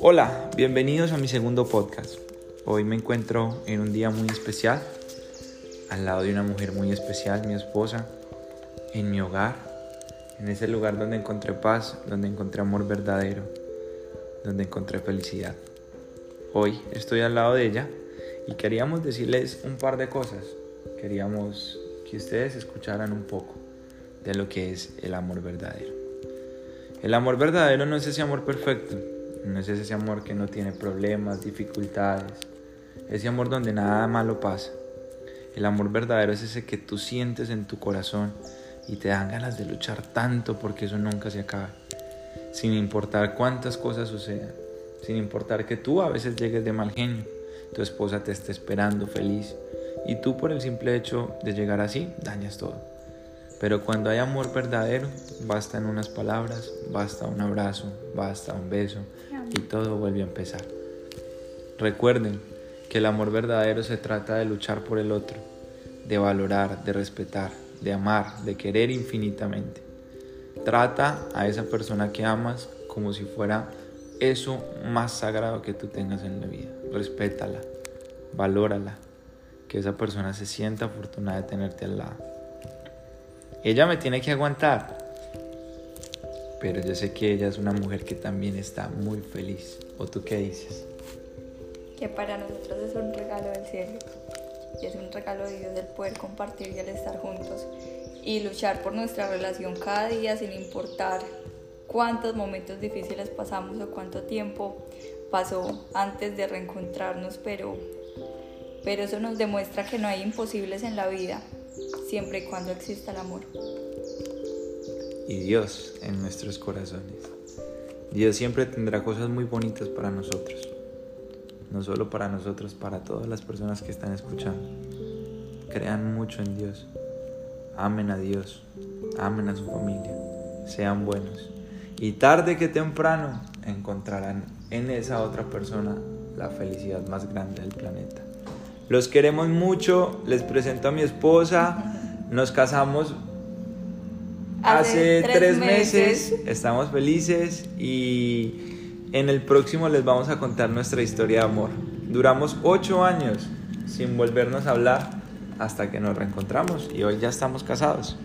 Hola, bienvenidos a mi segundo podcast. Hoy me encuentro en un día muy especial, al lado de una mujer muy especial, mi esposa, en mi hogar, en ese lugar donde encontré paz, donde encontré amor verdadero, donde encontré felicidad. Hoy estoy al lado de ella y queríamos decirles un par de cosas. Queríamos que ustedes escucharan un poco de lo que es el amor verdadero. El amor verdadero no es ese amor perfecto, no es ese amor que no tiene problemas, dificultades, ese amor donde nada malo pasa. El amor verdadero es ese que tú sientes en tu corazón y te dan ganas de luchar tanto porque eso nunca se acaba. Sin importar cuántas cosas sucedan, sin importar que tú a veces llegues de mal genio, tu esposa te esté esperando feliz y tú por el simple hecho de llegar así dañas todo. Pero cuando hay amor verdadero, basta en unas palabras, basta un abrazo, basta un beso, y todo vuelve a empezar. Recuerden que el amor verdadero se trata de luchar por el otro, de valorar, de respetar, de amar, de querer infinitamente. Trata a esa persona que amas como si fuera eso más sagrado que tú tengas en la vida. Respétala, valórala, que esa persona se sienta afortunada de tenerte al lado. Ella me tiene que aguantar, pero yo sé que ella es una mujer que también está muy feliz. ¿O tú qué dices? Que para nosotros es un regalo del cielo y es un regalo de Dios el poder compartir y el estar juntos y luchar por nuestra relación cada día sin importar cuántos momentos difíciles pasamos o cuánto tiempo pasó antes de reencontrarnos, pero, pero eso nos demuestra que no hay imposibles en la vida, siempre y cuando exista el amor y Dios en nuestros corazones. Dios siempre tendrá cosas muy bonitas para nosotros. No solo para nosotros, para todas las personas que están escuchando. Crean mucho en Dios. Amen a Dios. Amen a su familia. Sean buenos. Y tarde que temprano encontrarán en esa otra persona la felicidad más grande del planeta. Los queremos mucho. Les presento a mi esposa. Nos casamos hace, tres, meses. Estamos felices y en el próximo les vamos a contar nuestra historia de amor. Duramos ocho años sin volvernos a hablar hasta que nos reencontramos y hoy ya estamos casados.